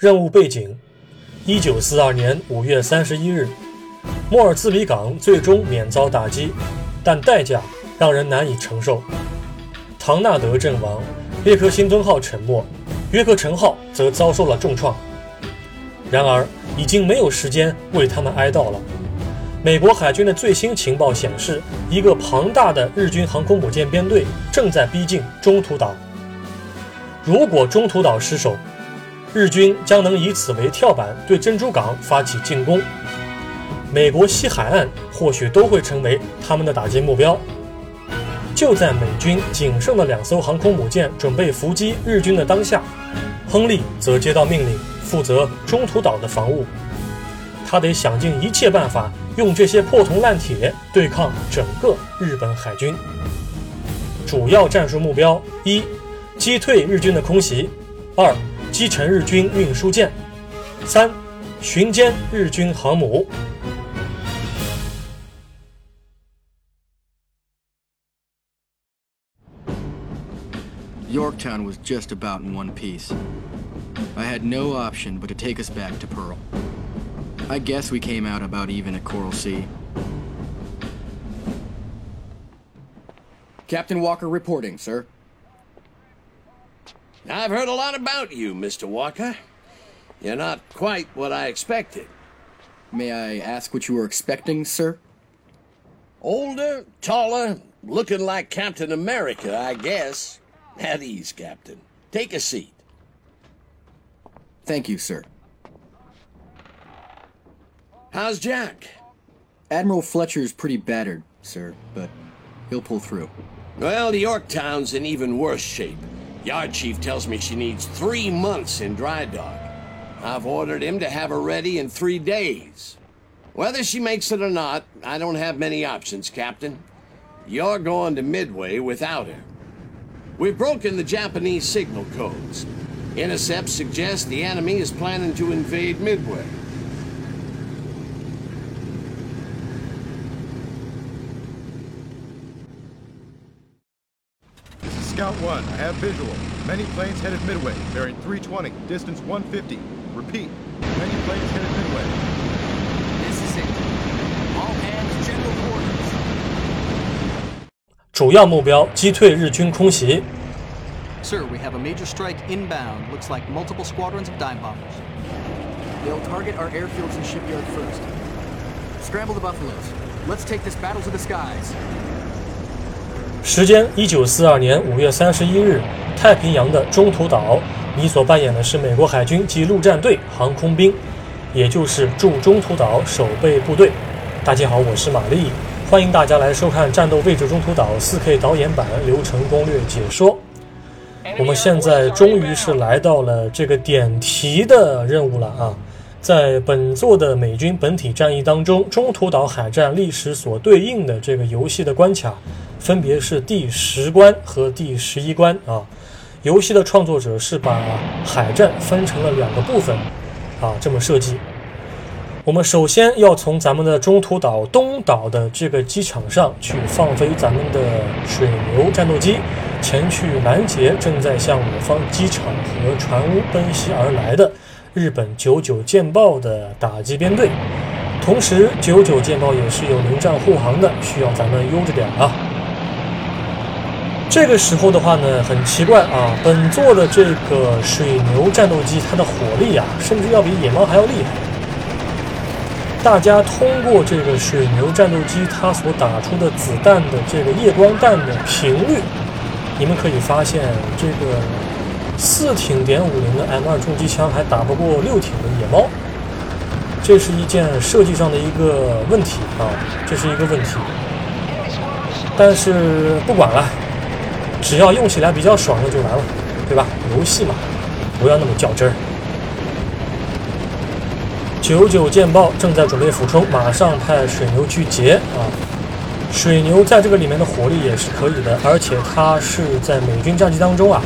任务背景：一九四二年五月三十一日，莫尔兹比港最终免遭打击，但代价让人难以承受。唐纳德阵亡，列克星敦号沉没，约克城号则遭受了重创。然而，已经没有时间为他们哀悼了。美国海军的最新情报显示，一个庞大的日军航空母舰编队正在逼近中途岛。如果中途岛失守，日军将能以此为跳板，对珍珠港发起进攻。美国西海岸或许都会成为他们的打击目标。就在美军仅剩的两艘航空母舰准备伏击日军的当下，亨利则接到命令，负责中途岛的防务。他得想尽一切办法，用这些破铜烂铁对抗整个日本海军。主要战术目标：一、击退日军的空袭；二、击沉日军运输舰；三、巡歼日军航母。Yorktown was just about in one piece. I had no option but to take us back to Pearl. I guess we came out about even at Coral Sea. Captain Walker reporting, sir. I've heard a lot about you, Mr. Walker. You're not quite what I expected. May I ask what you were expecting, sir? Older, taller, looking like Captain America, I guess. At ease, Captain. Take a seat. Thank you, sir. How's Jack? Admiral Fletcher's pretty battered, sir, but he'll pull through. Well, the Yorktown's in even worse shape. Yard Chief tells me she needs three months in dry dock. I've ordered him to have her ready in three days. Whether she makes it or not, I don't have many options, Captain. You're going to Midway without her. We've broken the Japanese signal codes. Intercepts suggest the enemy is planning to invade Midway. Scout 1. I have visual. Many planes headed midway, bearing 320, distance 150. Repeat. Many planes headed midway. This is it. All hands general quarters. 主要目标：击退日军空袭。 Sir, we have a major strike inbound. Looks like multiple squadrons of dime bombers. They'll target our airfields and shipyards first. Scramble the buffaloes. Let's take this battle to the skies. 时间：一九四二年五月三十一日，太平洋的中途岛。你所扮演的是美国海军及陆战队航空兵，也就是驻中途岛守备部队。大家好，我是玛丽，欢迎大家来收看《战斗位置中途岛》4K 导演版流程攻略解说。我们现在终于是来到了这个点题的任务了啊！在本作的美军本体战役当中，中途岛海战历史所对应的这个游戏的关卡，分别是第十关和第十一关啊。游戏的创作者是把海战分成了两个部分啊，这么设计。我们首先要从咱们的中途岛东岛的这个机场上去放飞咱们的水牛战斗机，前去拦截正在向我方机场和船坞奔袭而来的日本九九舰爆的打击编队。同时，九九舰爆也是有临战护航的，需要咱们悠着点啊。这个时候的话呢，很奇怪啊，本座的这个水牛战斗机，它的火力啊，甚至要比野猫还要厉害。大家通过这个水牛战斗机它所打出的子弹的这个夜光弹的频率，你们可以发现，这个四挺点五零的 M 二重机枪还打不过六挺的野猫，这是一件设计上的一个问题啊，这是一个问题。但是不管了，只要用起来比较爽那就完了，对吧？游戏嘛，不要那么较真儿。九九舰报正在准备俯冲，马上派水牛去截啊！水牛在这个里面的火力也是可以的，而且它是在美军战机当中啊，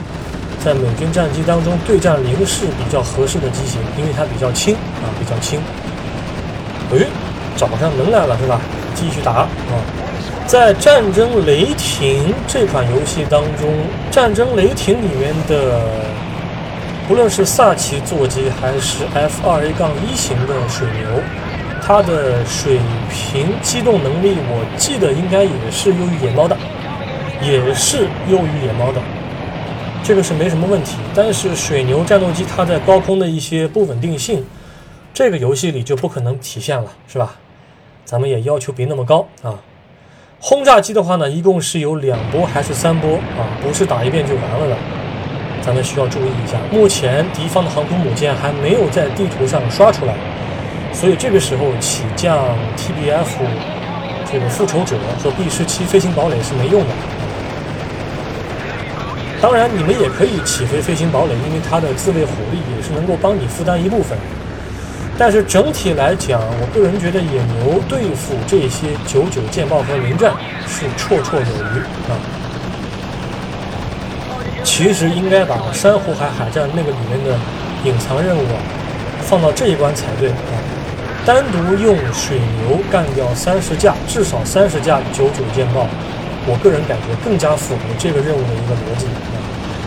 在美军战机当中对战零式比较合适的机型，因为它比较轻啊，比较轻。诶，找上门来了是吧？继续打啊！在《战争雷霆》这款游戏当中，《战争雷霆》里面的不论是萨奇座机还是 F 二 A 杠一型的水牛，它的水平机动能力，我记得应该也是优于野猫的，也是优于野猫的，这个是没什么问题。但是水牛战斗机它在高空的一些不稳定性，这个游戏里就不可能体现了，是吧？咱们也要求别那么高啊。轰炸机的话呢，一共是有两波还是三波啊？不是打一遍就完了的。咱们需要注意一下，目前敌方的航空母舰还没有在地图上刷出来，所以这个时候起降 TBF 这个复仇者和 B 十七飞行堡垒是没用的。当然，你们也可以起飞飞行堡垒，因为它的自卫火力也是能够帮你负担一部分。但是整体来讲，我个人觉得野牛对付这些九九舰炮和零战是绰绰有余啊。其实应该把珊瑚海海战那个里面的隐藏任务啊放到这一关才对啊，单独用水牛干掉三十架，至少三十架九九舰炮，我个人感觉更加符合这个任务的一个逻辑。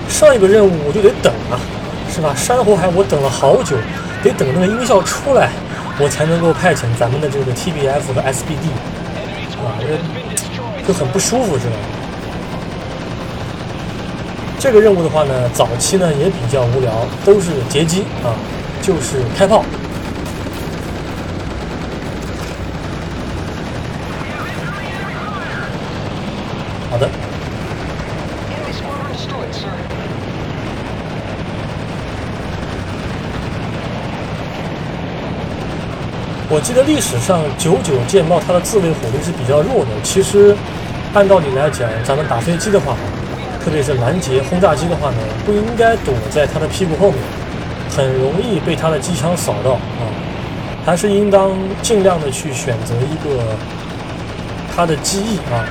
上一个任务我就得等啊，是吧？珊瑚海我等了好久，得等那个音效出来，我才能够派遣咱们的这个 TBF 和 SBD 啊，就很不舒服，是吧？这个任务的话呢，早期呢也比较无聊，都是截击啊，就是开炮。我记得历史上九九舰炮它的自卫火力是比较弱的。其实按道理来讲，咱们打飞机的话。特别是拦截轰炸机的话呢，不应该躲在它的屁股后面，很容易被它的机枪扫到啊，还是应当尽量的去选择一个它的机翼啊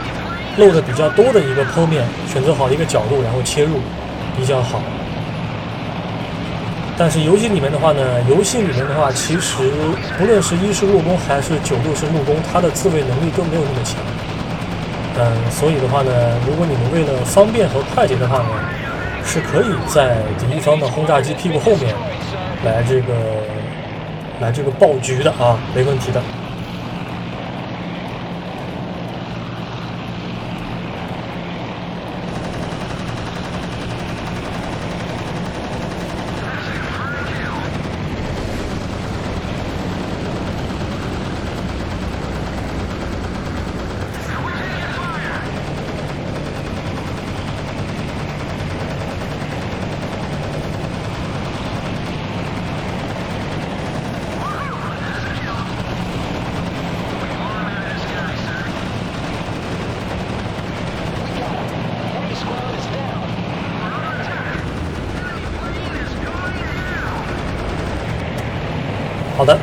露的比较多的一个剖面，选择好一个角度，然后切入比较好。但是游戏里面的话呢，游戏里面的话，其实不论是一式陆攻还是九六式陆攻，它的自卫能力都没有那么强。嗯，所以的话呢，如果你们为了方便和快捷的话呢，是可以在敌方的轰炸机屁股后面来这个来这个爆局的啊，没问题的。好的，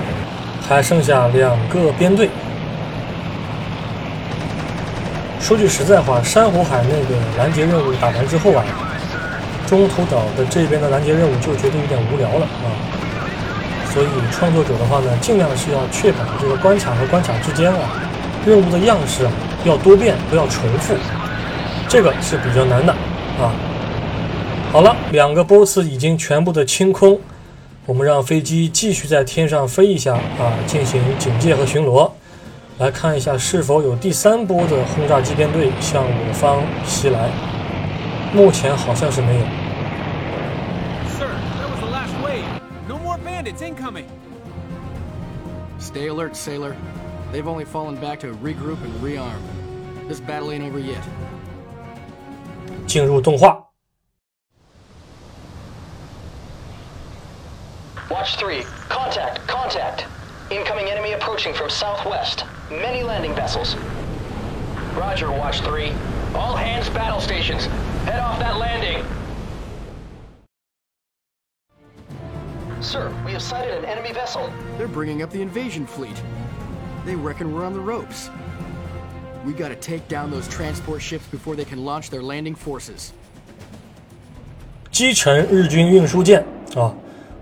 还剩下两个编队。说句实在话，珊瑚海那个拦截任务打完之后啊，中途岛的这边的拦截任务就觉得有点无聊了啊。所以创作者的话呢，尽量是要确保这个关卡和关卡之间啊，任务的样式啊要多变，不要重复，这个是比较难的啊。好了，两个波次已经全部的清空。我们让飞机继续在天上飞一下啊，进行警戒和巡逻，来看一下是否有第三波的轰炸机编队向我方袭来。目前好像是没有。Sir, that was the last wave. No more bandits incoming. Stay alert, sailor. They've only fallen back to regroup and rearm. This battle ain't over yet. 进入动画。Watch 3. Contact, contact. Incoming enemy approaching from southwest. Many landing vessels. Roger, Watch 3. All hands battle stations. Head off that landing. Sir, we have sighted an enemy vessel. They're bringing up the invasion fleet. They reckon we're on the ropes. We gotta take down those transport ships before they can launch their landing forces. 击沉日军运输舰啊！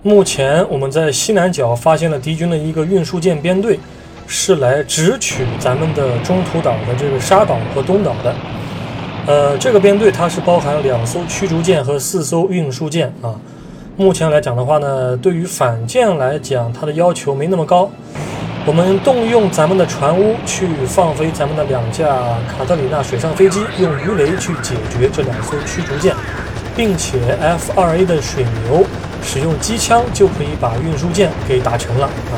目前我们在西南角发现了敌军的一个运输舰编队，是来直取咱们的中途岛的这个沙岛和东岛的。呃，这个编队它是包含两艘驱逐舰和四艘运输舰啊。目前来讲的话呢，对于反舰来讲，它的要求没那么高。我们动用咱们的船坞去放飞咱们的两架卡特里娜水上飞机，用鱼雷去解决这两艘驱逐舰，并且 F-2A 的水牛使用机枪就可以把运输舰给打沉了啊。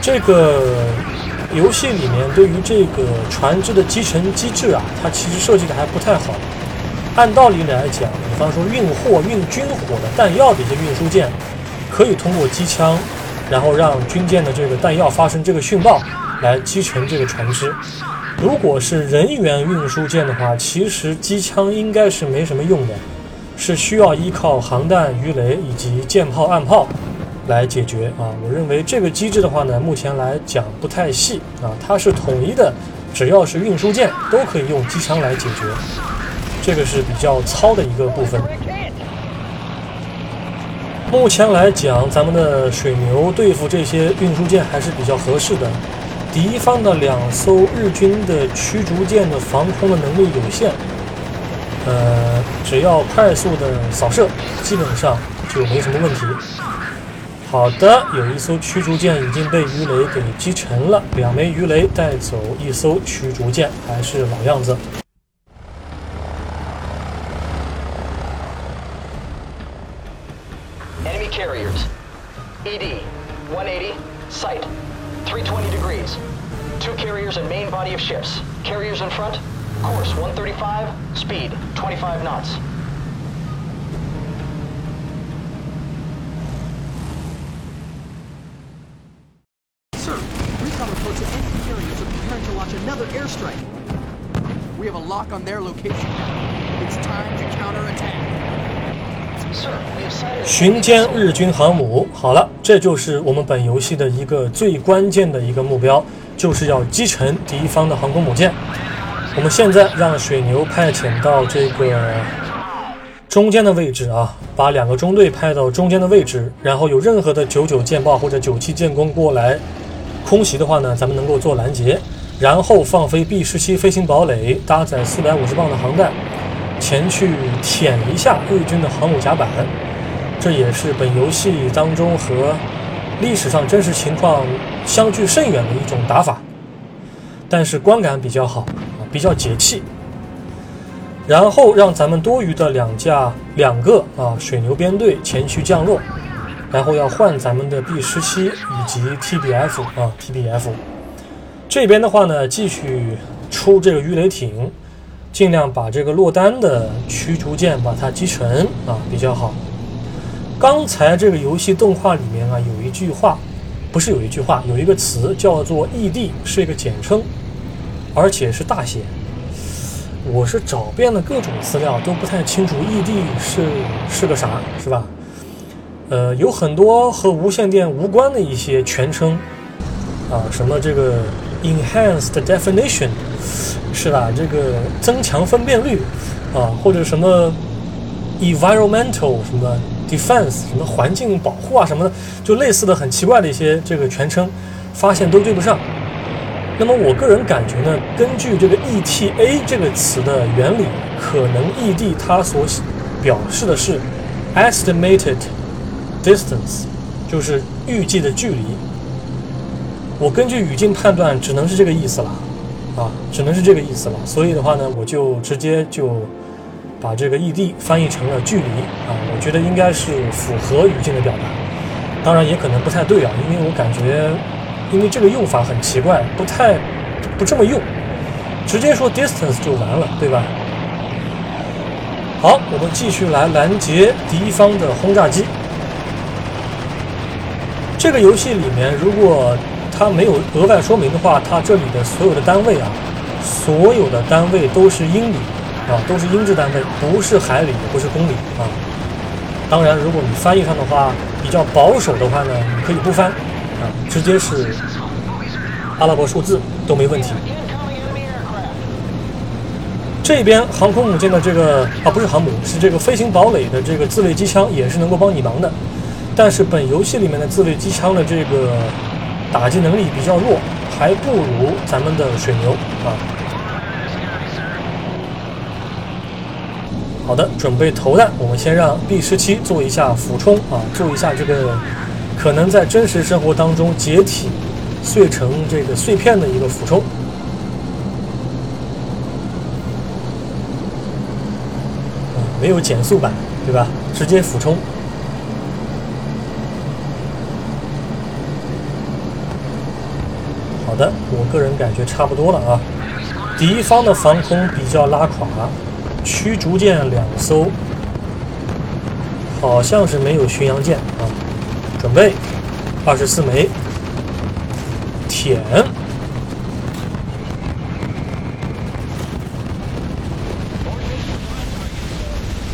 这个游戏里面对于这个船只的击沉机制啊，它其实设计的还不太好。按道理来讲，比方说运货、运军火的弹药的一些运输舰，可以通过机枪。然后让军舰的这个弹药发生这个讯爆，来击沉这个船只。如果是人员运输舰的话，其实机枪应该是没什么用的，是需要依靠航弹、鱼雷以及舰炮、岸炮来解决啊。我认为这个机制的话呢，目前来讲不太细啊，它是统一的，只要是运输舰都可以用机枪来解决，这个是比较糙的一个部分。目前来讲，咱们的水牛对付这些运输舰还是比较合适的。敌方的两艘日军的驱逐舰的防空的能力有限，呃，只要快速的扫射，基本上就没什么问题。好的，有一艘驱逐舰已经被鱼雷给击沉了，两枚鱼雷带走一艘驱逐舰，还是老样子。Enemy carriers, ED 180, sight, 320 degrees. Two carriers and main body of ships. Carriers in front, course 135, speed 25 knots. Sir, recon reports that enemy carriers are preparing to launch another airstrike. We have a lock on their location. It's time to counterattack. 巡歼日军航母，好了，这就是我们本游戏的一个最关键的一个目标，就是要击沉敌方的航空母舰。 我们现在让水牛派遣到这个中间的位置啊，把两个中队派到中间的位置，然后有任何的九九舰爆或者九七舰攻过来空袭的话呢，咱们能够做拦截，然后放飞 B 十七飞行堡垒，搭载四百五十磅的航弹。前去舔一下日军的航母甲板，这也是本游戏当中和历史上真实情况相距甚远的一种打法，但是观感比较好，比较解气。然后让咱们多余的两架两个啊水牛编队前去降落，然后要换咱们的 B 十七以及 TBF 啊 TBF。这边的话呢，继续出这个鱼雷艇。尽量把这个落单的驱逐舰把它击沉啊，比较好。刚才这个游戏动画里面啊，有一句话，不是有一句话，有一个词叫做 “ED”，是一个简称，而且是大写。我是找遍了各种资料，都不太清楚 “ED” 是是个啥，是吧？呃，有很多和无线电无关的一些全称啊，什么这个 “Enhanced Definition”。是吧？这个增强分辨率啊，或者什么 environmental 什么 defense 什么环境保护啊什么的，就类似的很奇怪的一些这个全称，发现都对不上。那么我个人感觉呢，根据这个 ETA 这个词的原理，可能 ED 它所表示的是 estimated distance，就是预计的距离。我根据语境判断，只能是这个意思了。啊，只能是这个意思了。所以的话呢，我就直接就把这个 E D 翻译成了距离啊。我觉得应该是符合语境的表达，当然也可能不太对啊，因为我感觉，因为这个用法很奇怪，不太不这么用，直接说 distance 就完了，对吧？好，我们继续来拦截敌方的轰炸机。这个游戏里面，如果它没有额外说明的话，它这里的所有的单位啊，所有的单位都是英里啊，都是英制单位，不是海里，也不是公里啊。当然，如果你翻译上的话比较保守的话呢，你可以不翻啊，直接是阿拉伯数字都没问题。这边航空母舰的这个啊，不是航母，是这个飞行堡垒的这个自卫机枪也是能够帮你忙的，但是本游戏里面的自卫机枪的这个。打击能力比较弱，还不如咱们的水牛啊。好的，准备投弹。我们先让 B 十七做一下俯冲啊，做一下这个可能在真实生活当中解体、碎成这个碎片的一个俯冲。没有减速版，对吧？直接俯冲。好的，我个人感觉差不多了啊。敌方的防空比较拉垮，驱逐舰两艘，好像是没有巡洋舰啊。准备，二十四枚，舔。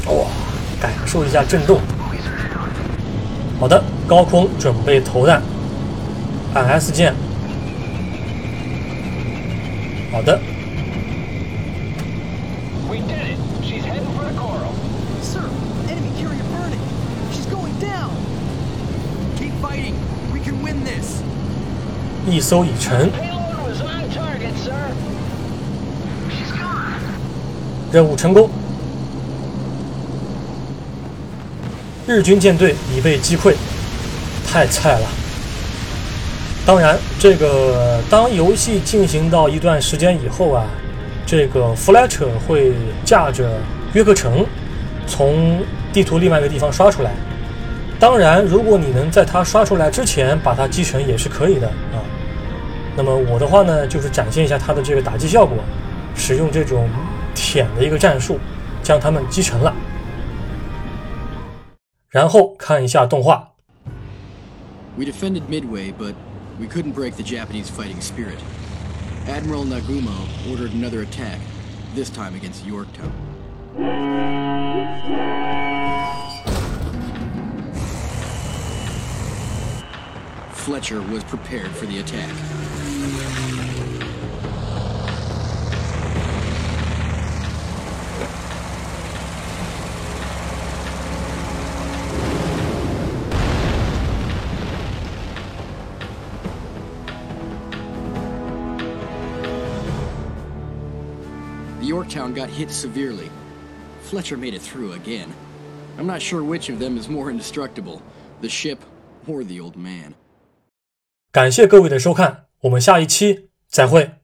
哇，感受一下震动。好的，高空准备投弹，按 S 键。好的。一艘已沉，任务成功。日军舰队已被击溃，太菜了。当然，这个当游戏进行到一段时间以后啊，这个弗莱彻会驾着约克城从地图另外一个地方刷出来。当然，如果你能在它刷出来之前把它击沉也是可以的啊。那么我的话呢，就是展现一下它的这个打击效果，使用这种舔的一个战术，将它们击沉了。然后看一下动画，We defended Midway, but we couldn't break the Japanese fighting spirit. Admiral Nagumo ordered another attack, this time against Yorktown. Fletcher was prepared for the attack. The Yorktown got hit severely. Fletcher made it through again. I'm not sure which of them is more indestructible, the ship or the old man. 感谢各位的收看， 我们下一期再会。